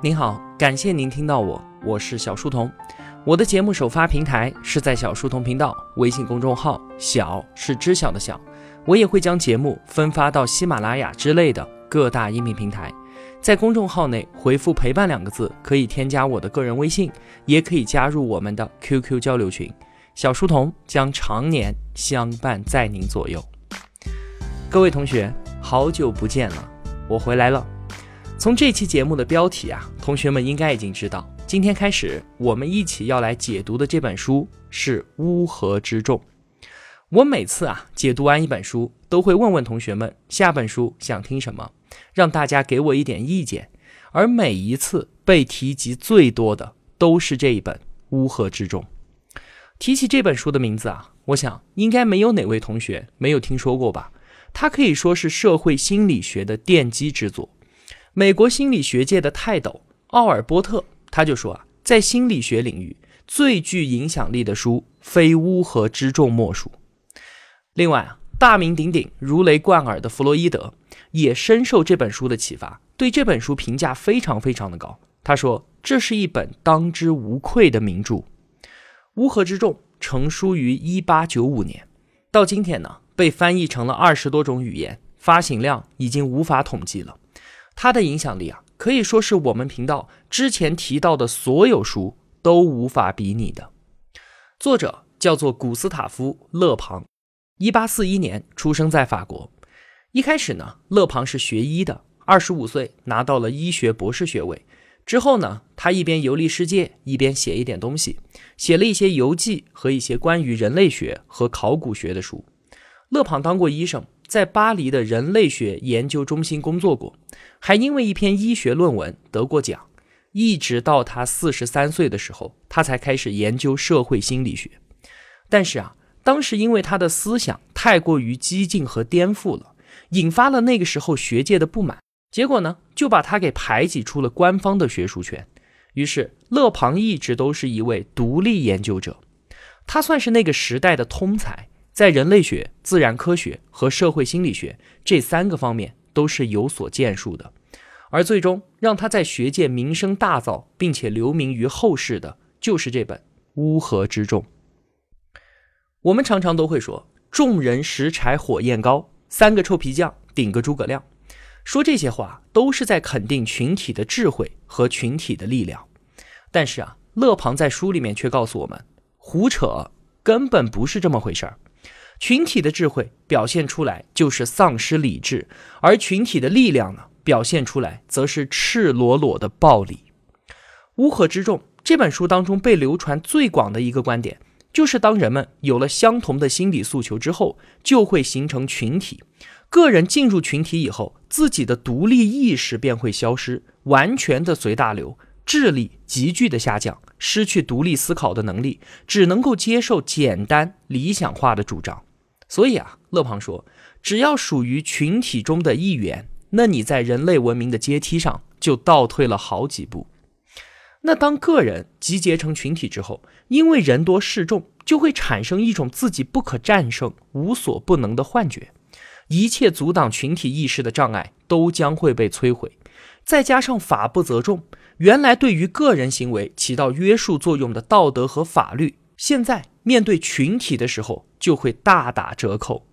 您好，感谢您听到我，我是小书童。我的节目首发平台是在小书童频道微信公众号，小是知晓的小。我也会将节目分发到喜马拉雅之类的各大音频平台。在公众号内回复“陪伴”两个字，可以添加我的个人微信，也可以加入我们的 QQ 交流群。小书童将常年相伴在您左右。各位同学，好久不见了，我回来了。从这期节目的标题啊，同学们应该已经知道，今天开始我们一起要来解读的这本书是《乌合之众》。我每次啊解读完一本书，都会问问同学们下本书想听什么，让大家给我一点意见。而每一次被提及最多的都是这一本《乌合之众》。提起这本书的名字啊，我想应该没有哪位同学没有听说过吧？它可以说是社会心理学的奠基之作。美国心理学界的泰斗奥尔波特他就说啊，在心理学领域最具影响力的书，非乌合之众莫属。另外啊，大名鼎鼎、如雷贯耳的弗洛伊德也深受这本书的启发，对这本书评价非常非常的高。他说，这是一本当之无愧的名著。《乌合之众》成书于一八九五年，到今天呢？被翻译成了二十多种语言，发行量已经无法统计了。他的影响力啊，可以说是我们频道之前提到的所有书都无法比拟的。作者叫做古斯塔夫·勒庞，一八四一年出生在法国。一开始呢，勒庞是学医的，二十五岁拿到了医学博士学位。之后呢，他一边游历世界，一边写一点东西，写了一些游记和一些关于人类学和考古学的书。勒庞当过医生，在巴黎的人类学研究中心工作过，还因为一篇医学论文得过奖。一直到他四十三岁的时候，他才开始研究社会心理学。但是啊，当时因为他的思想太过于激进和颠覆了，引发了那个时候学界的不满，结果呢，就把他给排挤出了官方的学术圈。于是，勒庞一直都是一位独立研究者，他算是那个时代的通才。在人类学、自然科学和社会心理学这三个方面都是有所建树的，而最终让他在学界名声大噪，并且留名于后世的，就是这本《乌合之众》。我们常常都会说“众人拾柴火焰高，三个臭皮匠顶个诸葛亮”，说这些话都是在肯定群体的智慧和群体的力量。但是啊，勒庞在书里面却告诉我们，胡扯，根本不是这么回事儿。群体的智慧表现出来就是丧失理智，而群体的力量呢，表现出来则是赤裸裸的暴力。乌合之众这本书当中被流传最广的一个观点，就是当人们有了相同的心理诉求之后，就会形成群体。个人进入群体以后，自己的独立意识便会消失，完全的随大流，智力急剧的下降，失去独立思考的能力，只能够接受简单理想化的主张。所以啊，勒庞说，只要属于群体中的一员，那你在人类文明的阶梯上就倒退了好几步。那当个人集结成群体之后，因为人多势众，就会产生一种自己不可战胜、无所不能的幻觉，一切阻挡群体意识的障碍都将会被摧毁。再加上法不责众，原来对于个人行为起到约束作用的道德和法律。现在面对群体的时候，就会大打折扣。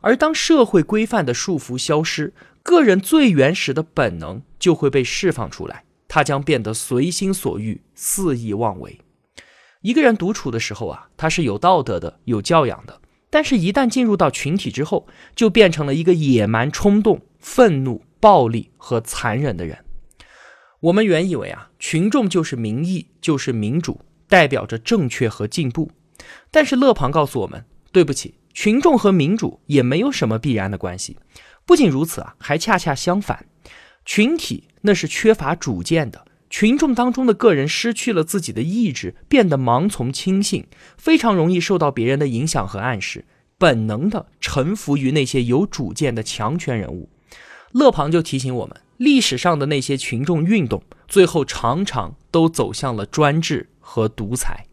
而当社会规范的束缚消失，个人最原始的本能就会被释放出来，他将变得随心所欲、肆意妄为。一个人独处的时候啊，他是有道德的、有教养的；但是，一旦进入到群体之后，就变成了一个野蛮、冲动、愤怒、暴力和残忍的人。我们原以为啊，群众就是民意，就是民主。代表着正确和进步，但是勒庞告诉我们，对不起，群众和民主也没有什么必然的关系。不仅如此啊，还恰恰相反，群体那是缺乏主见的，群众当中的个人失去了自己的意志，变得盲从轻信，非常容易受到别人的影响和暗示，本能的臣服于那些有主见的强权人物。勒庞就提醒我们，历史上的那些群众运动，最后常常都走向了专制。和独裁。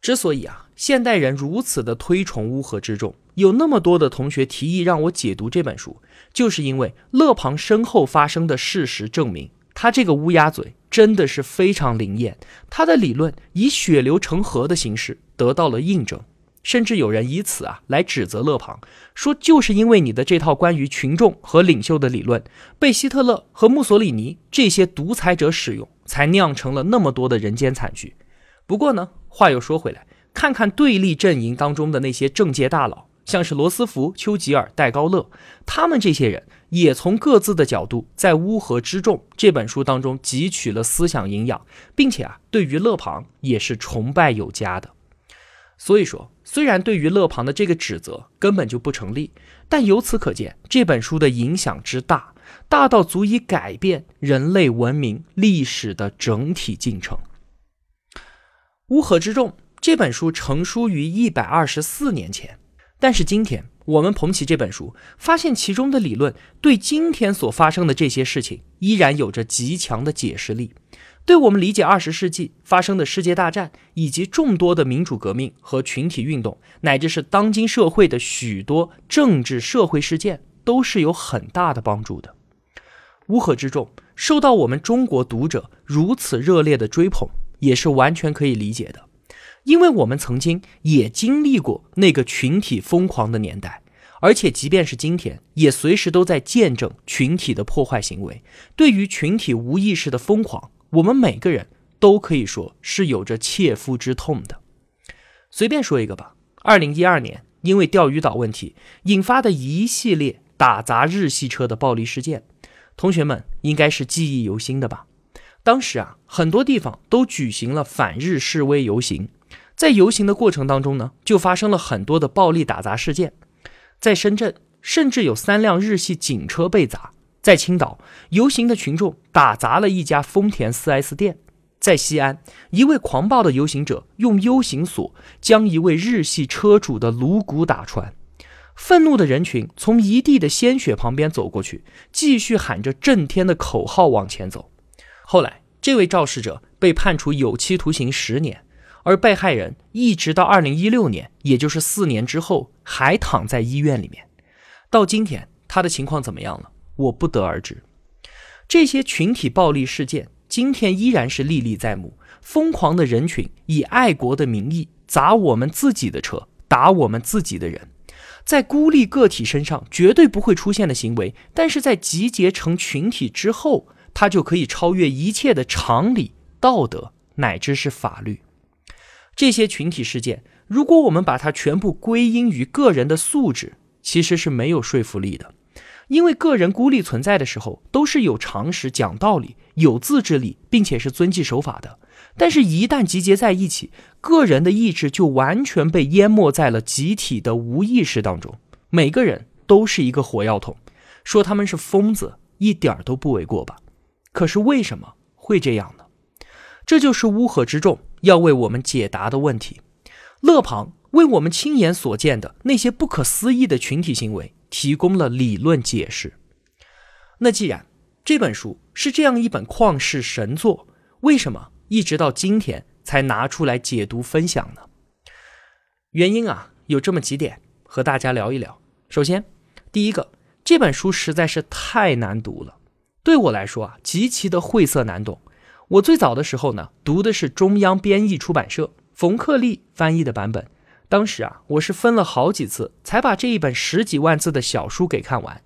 之所以啊，现代人如此的推崇乌合之众，有那么多的同学提议让我解读这本书，就是因为勒庞身后发生的事实证明，他这个乌鸦嘴真的是非常灵验，他的理论以血流成河的形式得到了印证。甚至有人以此啊来指责勒庞，说就是因为你的这套关于群众和领袖的理论被希特勒和墨索里尼这些独裁者使用，才酿成了那么多的人间惨剧。不过呢，话又说回来，看看对立阵营当中的那些政界大佬，像是罗斯福、丘吉尔、戴高乐，他们这些人也从各自的角度在《乌合之众》这本书当中汲取了思想营养，并且啊，对于勒庞也是崇拜有加的。所以说，虽然对于勒庞的这个指责根本就不成立，但由此可见这本书的影响之大，大到足以改变人类文明历史的整体进程。《乌合之众》这本书成书于一百二十四年前，但是今天我们捧起这本书，发现其中的理论对今天所发生的这些事情依然有着极强的解释力。对我们理解二十世纪发生的世界大战，以及众多的民主革命和群体运动，乃至是当今社会的许多政治社会事件，都是有很大的帮助的。乌合之众受到我们中国读者如此热烈的追捧，也是完全可以理解的，因为我们曾经也经历过那个群体疯狂的年代，而且即便是今天，也随时都在见证群体的破坏行为，对于群体无意识的疯狂。我们每个人都可以说是有着切肤之痛的。随便说一个吧，二零一二年因为钓鱼岛问题引发的一系列打砸日系车的暴力事件，同学们应该是记忆犹新的吧？当时啊，很多地方都举行了反日示威游行，在游行的过程当中呢，就发生了很多的暴力打砸事件。在深圳，甚至有三辆日系警车被砸。在青岛，游行的群众打砸了一家丰田 4S 店；在西安，一位狂暴的游行者用 U 型锁将一位日系车主的颅骨打穿。愤怒的人群从一地的鲜血旁边走过去，继续喊着震天的口号往前走。后来，这位肇事者被判处有期徒刑十年，而被害人一直到2016年，也就是四年之后，还躺在医院里面。到今天，他的情况怎么样了？我不得而知，这些群体暴力事件今天依然是历历在目。疯狂的人群以爱国的名义砸我们自己的车，打我们自己的人，在孤立个体身上绝对不会出现的行为，但是在集结成群体之后，它就可以超越一切的常理、道德乃至是法律。这些群体事件，如果我们把它全部归因于个人的素质，其实是没有说服力的。因为个人孤立存在的时候，都是有常识、讲道理、有自制力，并且是遵纪守法的。但是，一旦集结在一起，个人的意志就完全被淹没在了集体的无意识当中。每个人都是一个火药桶，说他们是疯子，一点都不为过吧？可是为什么会这样呢？这就是乌合之众要为我们解答的问题。勒庞为我们亲眼所见的那些不可思议的群体行为。提供了理论解释。那既然这本书是这样一本旷世神作，为什么一直到今天才拿出来解读分享呢？原因啊，有这么几点，和大家聊一聊。首先，第一个，这本书实在是太难读了，对我来说啊，极其的晦涩难懂。我最早的时候呢，读的是中央编译出版社冯克利翻译的版本。当时啊，我是分了好几次才把这一本十几万字的小书给看完。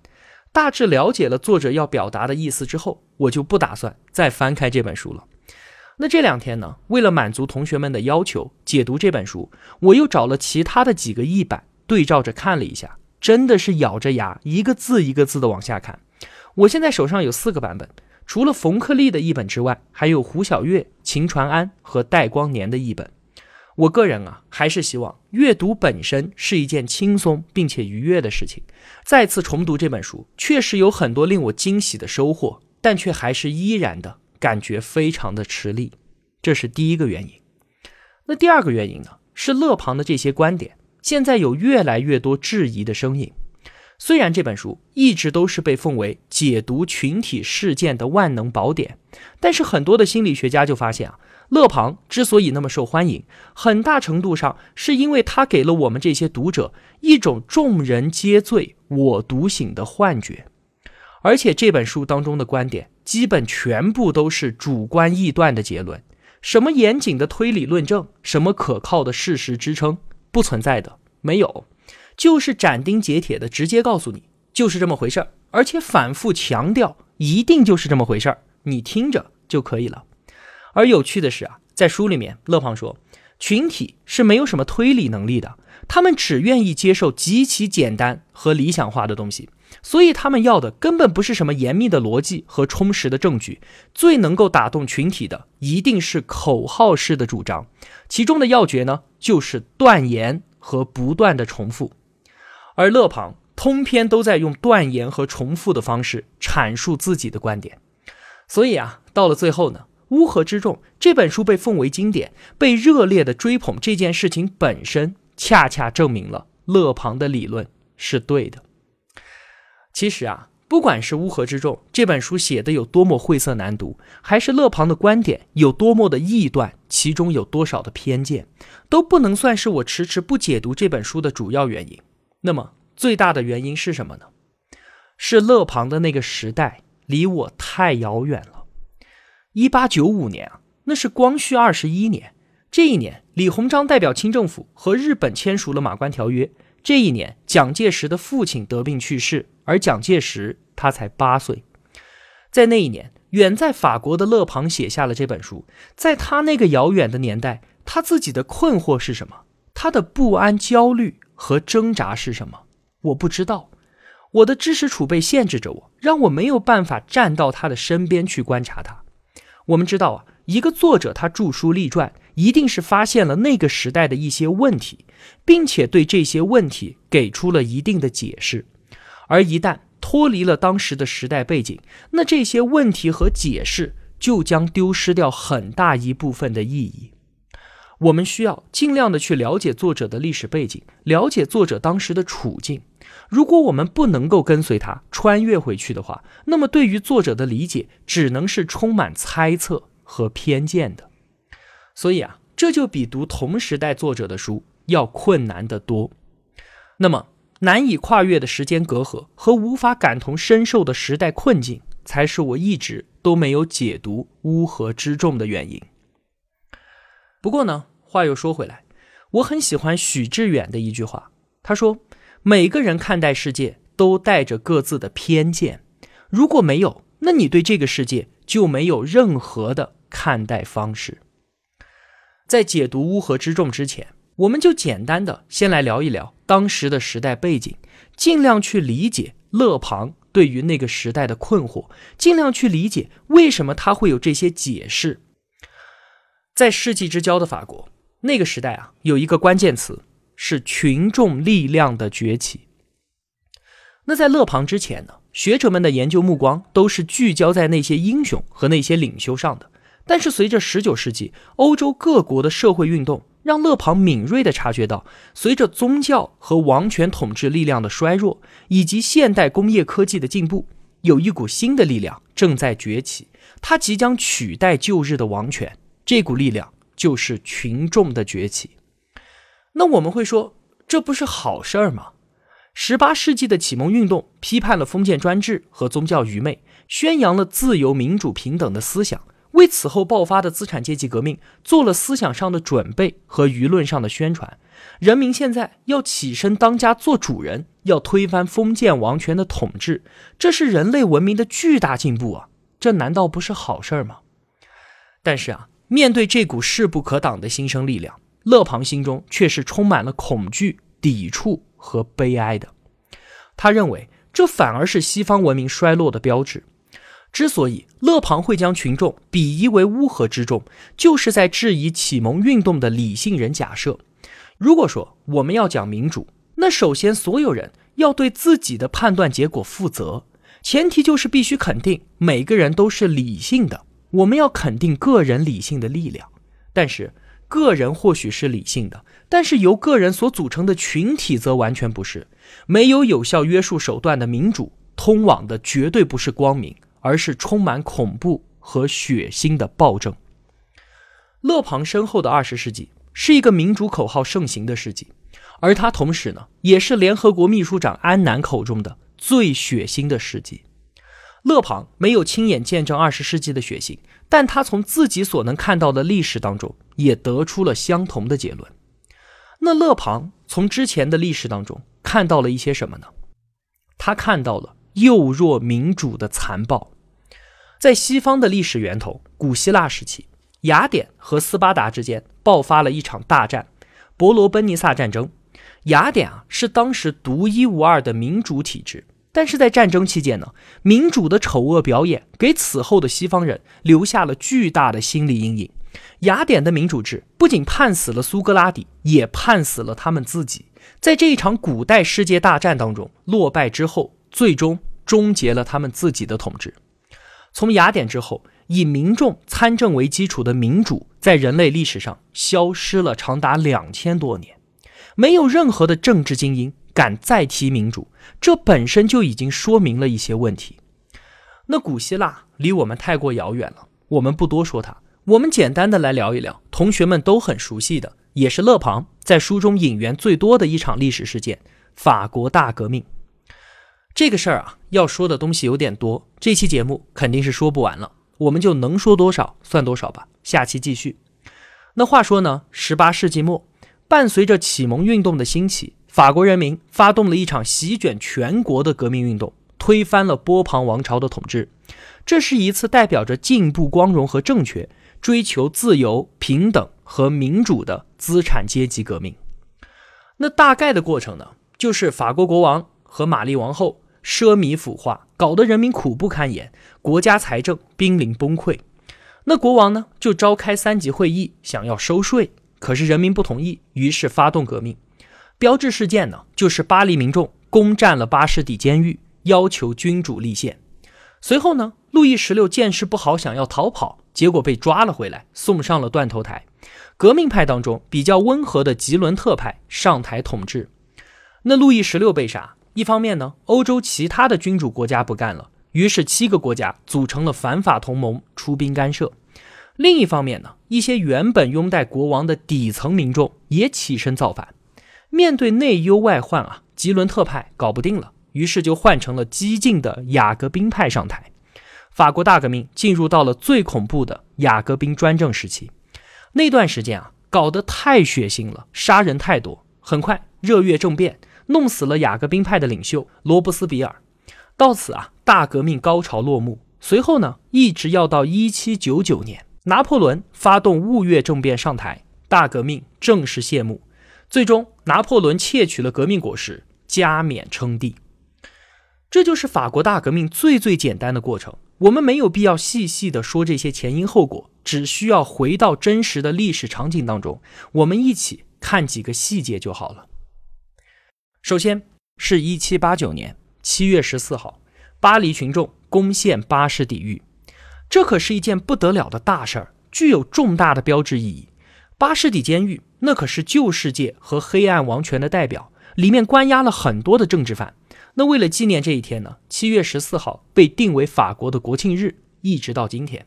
大致了解了作者要表达的意思之后，我就不打算再翻开这本书了。那这两天呢，为了满足同学们的要求，解读这本书，我又找了其他的几个译版对照着看了一下，真的是咬着牙一个字一个字的往下看。我现在手上有四个版本，除了冯克利的译本之外，还有胡晓月、秦传安和戴光年的译本。我个人啊，还是希望阅读本身是一件轻松并且愉悦的事情。再次重读这本书，确实有很多令我惊喜的收获，但却还是依然的感觉非常的吃力。这是第一个原因。那第二个原因呢？是勒庞的这些观点，现在有越来越多质疑的声音。虽然这本书一直都是被奉为解读群体事件的万能宝典，但是很多的心理学家就发现啊。勒庞之所以那么受欢迎，很大程度上是因为他给了我们这些读者一种众人皆醉我独醒的幻觉，而且这本书当中的观点基本全部都是主观臆断的结论，什么严谨的推理论证，什么可靠的事实支撑，不存在的，没有，就是斩钉截铁的直接告诉你，就是这么回事儿，而且反复强调，一定就是这么回事儿，你听着就可以了。而有趣的是啊，在书里面，勒庞说，群体是没有什么推理能力的。他们只愿意接受极其简单和理想化的东西，所以他们要的根本不是什么严密的逻辑和充实的证据。最能够打动群体的，一定是口号式的主张，其中的要诀呢，就是断言和不断的重复。而勒庞通篇都在用断言和重复的方式阐述自己的观点。所以啊，到了最后呢，《乌合之众》这本书被奉为经典，被热烈的追捧，这件事情本身。恰恰证明了勒庞的理论是对的。其实啊，不管是《乌合之众》这本书写的有多么晦涩难读，还是勒庞的观点有多么的臆断，其中有多少的偏见，都不能算是我迟迟不解读这本书的主要原因。那么，最大的原因是什么呢？是勒庞的那个时代离我太遥远了。一八九五年啊，那是光绪二十一年。这一年，李鸿章代表清政府和日本签署了《马关条约》。这一年，蒋介石的父亲得病去世，而蒋介石他才八岁。在那一年，远在法国的勒庞写下了这本书。在他那个遥远的年代，他自己的困惑是什么？他的不安、焦虑和挣扎是什么？我不知道。我的知识储备限制着我，让我没有办法站到他的身边去观察他。我们知道啊，一个作者他著书立传。一定是发现了那个时代的一些问题，并且对这些问题给出了一定的解释。而一旦脱离了当时的时代背景，那这些问题和解释就将丢失掉很大一部分的意义。我们需要尽量的去了解作者的历史背景，了解作者当时的处境。如果我们不能够跟随他穿越回去的话，那么对于作者的理解只能是充满猜测和偏见的。所以啊，这就比读同时代作者的书要困难得多。那么，难以跨越的时间隔阂和无法感同身受的时代困境，才是我一直都没有解读《乌合之众》的原因。不过呢，话又说回来，我很喜欢许志远的一句话，他说：“每个人看待世界都带着各自的偏见，如果没有，那你对这个世界就没有任何的看待方式。”在解读《乌合之众》之前，我们就简单的先来聊一聊当时的时代背景，尽量去理解勒庞对于那个时代的困惑，尽量去理解为什么他会有这些解释。在世纪之交的法国，那个时代啊，有一个关键词是群众力量的崛起。那在勒庞之前呢，学者们的研究目光都是聚焦在那些英雄和那些领袖上的。但是，随着19世纪欧洲各国的社会运动，让勒庞敏锐地察觉到，随着宗教和王权统治力量的衰弱，以及现代工业科技的进步，有一股新的力量正在崛起，它即将取代旧日的王权。这股力量就是群众的崛起。那我们会说，这不是好事儿吗？18世纪的启蒙运动批判了封建专制和宗教愚昧，宣扬了自由、民主、平等的思想。为此后爆发的资产阶级革命做了思想上的准备和舆论上的宣传。人民现在要起身当家做主人，要推翻封建王权的统治，这是人类文明的巨大进步啊！这难道不是好事儿吗？但是啊，面对这股势不可挡的新生力量，勒庞心中却是充满了恐惧、抵触和悲哀的。他认为，这反而是西方文明衰落的标志。之所以勒庞会将群众比夷为乌合之众，就是在质疑启蒙运动的理性人假设。如果说我们要讲民主，那首先所有人要对自己的判断结果负责，前提就是必须肯定每个人都是理性的。我们要肯定个人理性的力量，但是个人或许是理性的，但是由个人所组成的群体则完全不是。没有有效约束手段的民主，通往的绝对不是光明。而是充满恐怖和血腥的暴政。勒庞身后的二十世纪是一个民主口号盛行的世纪，而他同时呢，也是联合国秘书长安南口中的最血腥的世纪。勒庞没有亲眼见证二十世纪的血腥，但他从自己所能看到的历史当中，也得出了相同的结论。那勒庞从之前的历史当中看到了一些什么呢？他看到了幼弱民主的残暴。在西方的历史源头，古希腊时期，雅典和斯巴达之间爆发了一场大战——伯罗奔尼撒战争。雅典啊，是当时独一无二的民主体制。但是在战争期间呢，民主的丑恶表演给此后的西方人留下了巨大的心理阴影。雅典的民主制不仅判死了苏格拉底，也判死了他们自己。在这一场古代世界大战当中落败之后，最终终结了他们自己的统治。从雅典之后，以民众参政为基础的民主在人类历史上消失了长达两千多年，没有任何的政治精英。敢再提民主，这本身就已经说明了一些问题。那古希腊离我们太过遥远了，我们不多说它。我们简单的来聊一聊同学们都很熟悉的，也是勒庞在书中引援最多的一场历史事件——法国大革命。这个事儿啊，要说的东西有点多，这期节目肯定是说不完了，我们就能说多少算多少吧。下期继续。那话说呢，十八世纪末，伴随着启蒙运动的兴起。法国人民发动了一场席卷全国的革命运动，推翻了波旁王朝的统治。这是一次代表着进步、光荣和正确、追求自由、平等和民主的资产阶级革命。那大概的过程呢，就是法国国王和玛丽王后奢靡腐化，搞得人民苦不堪言，国家财政濒临崩溃。那国王呢，就召开三级会议，想要收税，可是人民不同意，于是发动革命。标志事件呢，就是巴黎民众攻占了巴士底监狱，要求君主立宪。随后呢，路易十六见势不好，想要逃跑，结果被抓了回来，送上了断头台。革命派当中比较温和的吉伦特派上台统治。那路易十六被杀，一方面呢，欧洲其他的君主国家不干了，于是七个国家组成了反法同盟，出兵干涉。另一方面呢，一些原本拥戴国王的底层民众也起身造反。面对内忧外患啊，吉伦特派搞不定了，于是就换成了激进的雅各宾派上台。法国大革命进入到了最恐怖的雅各宾专政时期。那段时间啊，搞得太血腥了，杀人太多。很快，热月政变弄死了雅各宾派的领袖罗伯斯比尔。到此啊，大革命高潮落幕。随后呢，一直要到一七九九年，拿破仑发动雾月政变上台，大革命正式谢幕。最终，拿破仑窃取了革命果实，加冕称帝。这就是法国大革命最最简单的过程。我们没有必要细细的说这些前因后果，只需要回到真实的历史场景当中，我们一起看几个细节就好了。首先是一七八九年七月十四号，巴黎群众攻陷巴士底狱，这可是一件不得了的大事儿，具有重大的标志意义。巴士底监狱。那可是旧世界和黑暗王权的代表，里面关押了很多的政治犯。那为了纪念这一天呢，七月十四号被定为法国的国庆日，一直到今天。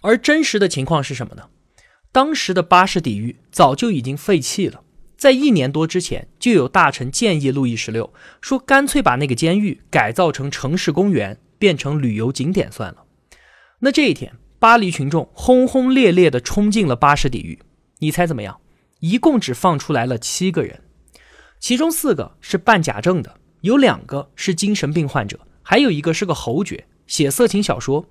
而真实的情况是什么呢？当时的巴士底狱早就已经废弃了，在一年多之前，就有大臣建议路易十六说，干脆把那个监狱改造成城市公园，变成旅游景点算了。那这一天，巴黎群众轰轰烈烈地冲进了巴士底狱，你猜怎么样？一共只放出来了七个人，其中四个是办假证的，有两个是精神病患者，还有一个是个侯爵，写色情小说，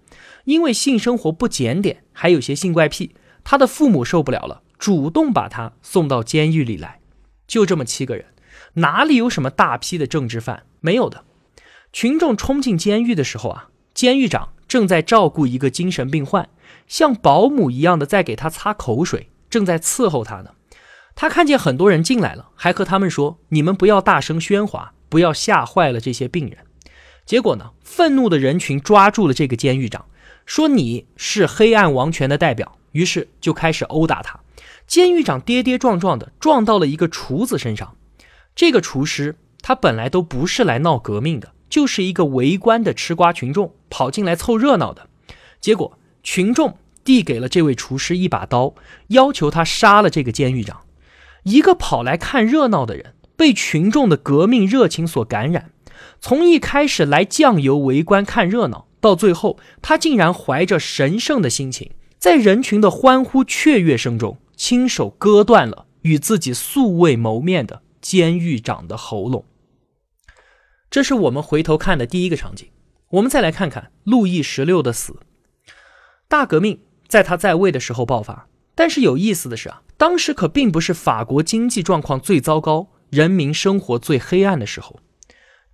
因为性生活不检点，还有些性怪癖，他的父母受不了了，主动把他送到监狱里来。就这么七个人，哪里有什么大批的政治犯？没有的。群众冲进监狱的时候啊，监狱长正在照顾一个精神病患，像保姆一样的在给他擦口水，正在伺候他呢。他看见很多人进来了，还和他们说：“你们不要大声喧哗，不要吓坏了这些病人。”结果呢，愤怒的人群抓住了这个监狱长，说：“你是黑暗王权的代表。”于是就开始殴打他。监狱长跌跌撞撞的撞到了一个厨子身上。这个厨师他本来都不是来闹革命的，就是一个围观的吃瓜群众跑进来凑热闹的。结果群众递给了这位厨师一把刀，要求他杀了这个监狱长。一个跑来看热闹的人，被群众的革命热情所感染，从一开始来酱油围观看热闹，到最后，他竟然怀着神圣的心情，在人群的欢呼雀跃声中，亲手割断了与自己素未谋面的监狱长的喉咙。这是我们回头看的第一个场景。我们再来看看路易十六的死。大革命在他在位的时候爆发，但是有意思的是啊，当时可并不是法国经济状况最糟糕、人民生活最黑暗的时候。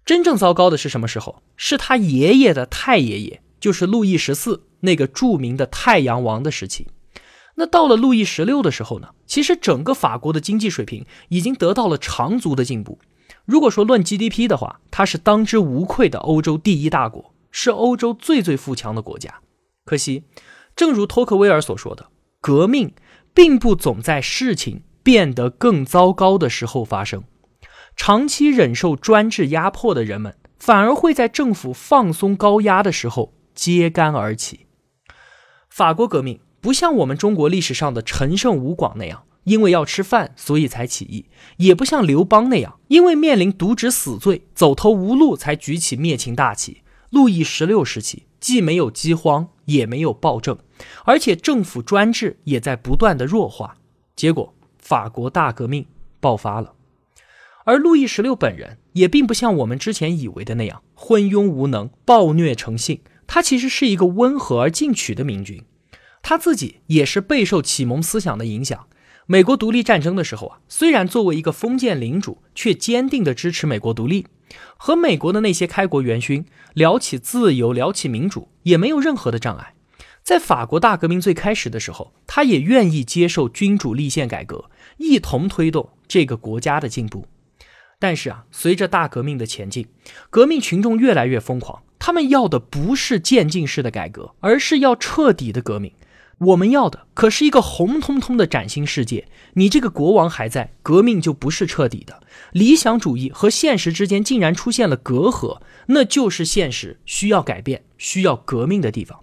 真正糟糕的是什么时候？是他爷爷的太爷爷，就是路易十四那个著名的太阳王的时期。那到了路易十六的时候呢？其实整个法国的经济水平已经得到了长足的进步。如果说论 GDP 的话，它是当之无愧的欧洲第一大国，是欧洲最最富强的国家。可惜，正如托克维尔所说的，革命并不总在事情变得更糟糕的时候发生。长期忍受专制压迫的人们，反而会在政府放松高压的时候揭竿而起。法国革命不像我们中国历史上的陈胜吴广那样。因为要吃饭，所以才起义，也不像刘邦那样，因为面临渎职死罪，走投无路才举起灭秦大旗。路易十六时期既没有饥荒，也没有暴政，而且政府专制也在不断的弱化。结果，法国大革命爆发了。而路易十六本人也并不像我们之前以为的那样昏庸无能、暴虐成性，他其实是一个温和而进取的明君。他自己也是备受启蒙思想的影响。美国独立战争的时候啊，虽然作为一个封建领主，却坚定地支持美国独立，和美国的那些开国元勋聊起自由、聊起民主，也没有任何的障碍。在法国大革命最开始的时候，他也愿意接受君主立宪改革，一同推动这个国家的进步。但是啊，随着大革命的前进，革命群众越来越疯狂，他们要的不是渐进式的改革，而是要彻底的革命。我们要的可是一个红彤彤的崭新世界。你这个国王还在，革命就不是彻底的。理想主义和现实之间竟然出现了隔阂，那就是现实需要改变、需要革命的地方。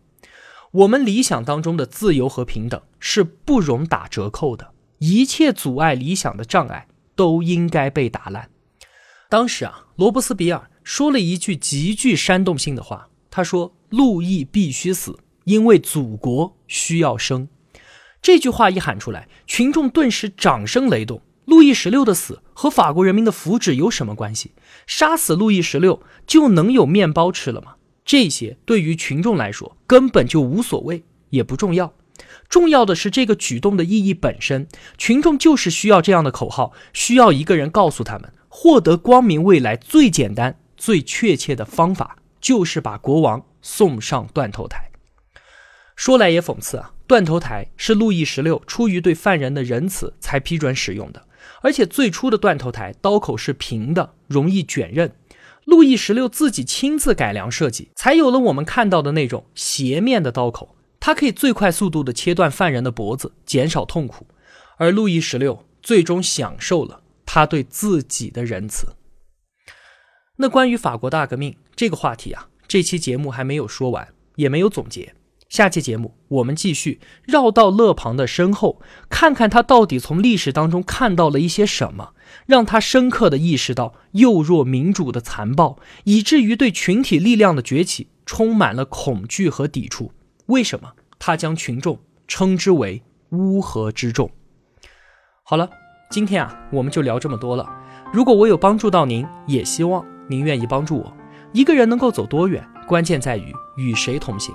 我们理想当中的自由和平等是不容打折扣的，一切阻碍理想的障碍都应该被打烂。当时啊，罗伯斯比尔说了一句极具煽动性的话，他说：“路易必须死。”因为祖国需要生，这句话一喊出来，群众顿时掌声雷动。路易十六的死和法国人民的福祉有什么关系？杀死路易十六就能有面包吃了吗？这些对于群众来说根本就无所谓，也不重要。重要的是这个举动的意义本身。群众就是需要这样的口号，需要一个人告诉他们，获得光明未来最简单、最确切的方法，就是把国王送上断头台。说来也讽刺啊，断头台是路易十六出于对犯人的仁慈才批准使用的，而且最初的断头台刀口是平的，容易卷刃。路易十六自己亲自改良设计，才有了我们看到的那种斜面的刀口，它可以最快速度的切断犯人的脖子，减少痛苦。而路易十六最终享受了他对自己的仁慈。那关于法国大革命这个话题啊，这期节目还没有说完，也没有总结。下期节目，我们继续绕到勒庞的身后，看看他到底从历史当中看到了一些什么，让他深刻的意识到幼弱民主的残暴，以至于对群体力量的崛起充满了恐惧和抵触。为什么他将群众称之为乌合之众？好了，今天啊，我们就聊这么多了。如果我有帮助到您，也希望您愿意帮助我。一个人能够走多远，关键在于与谁同行。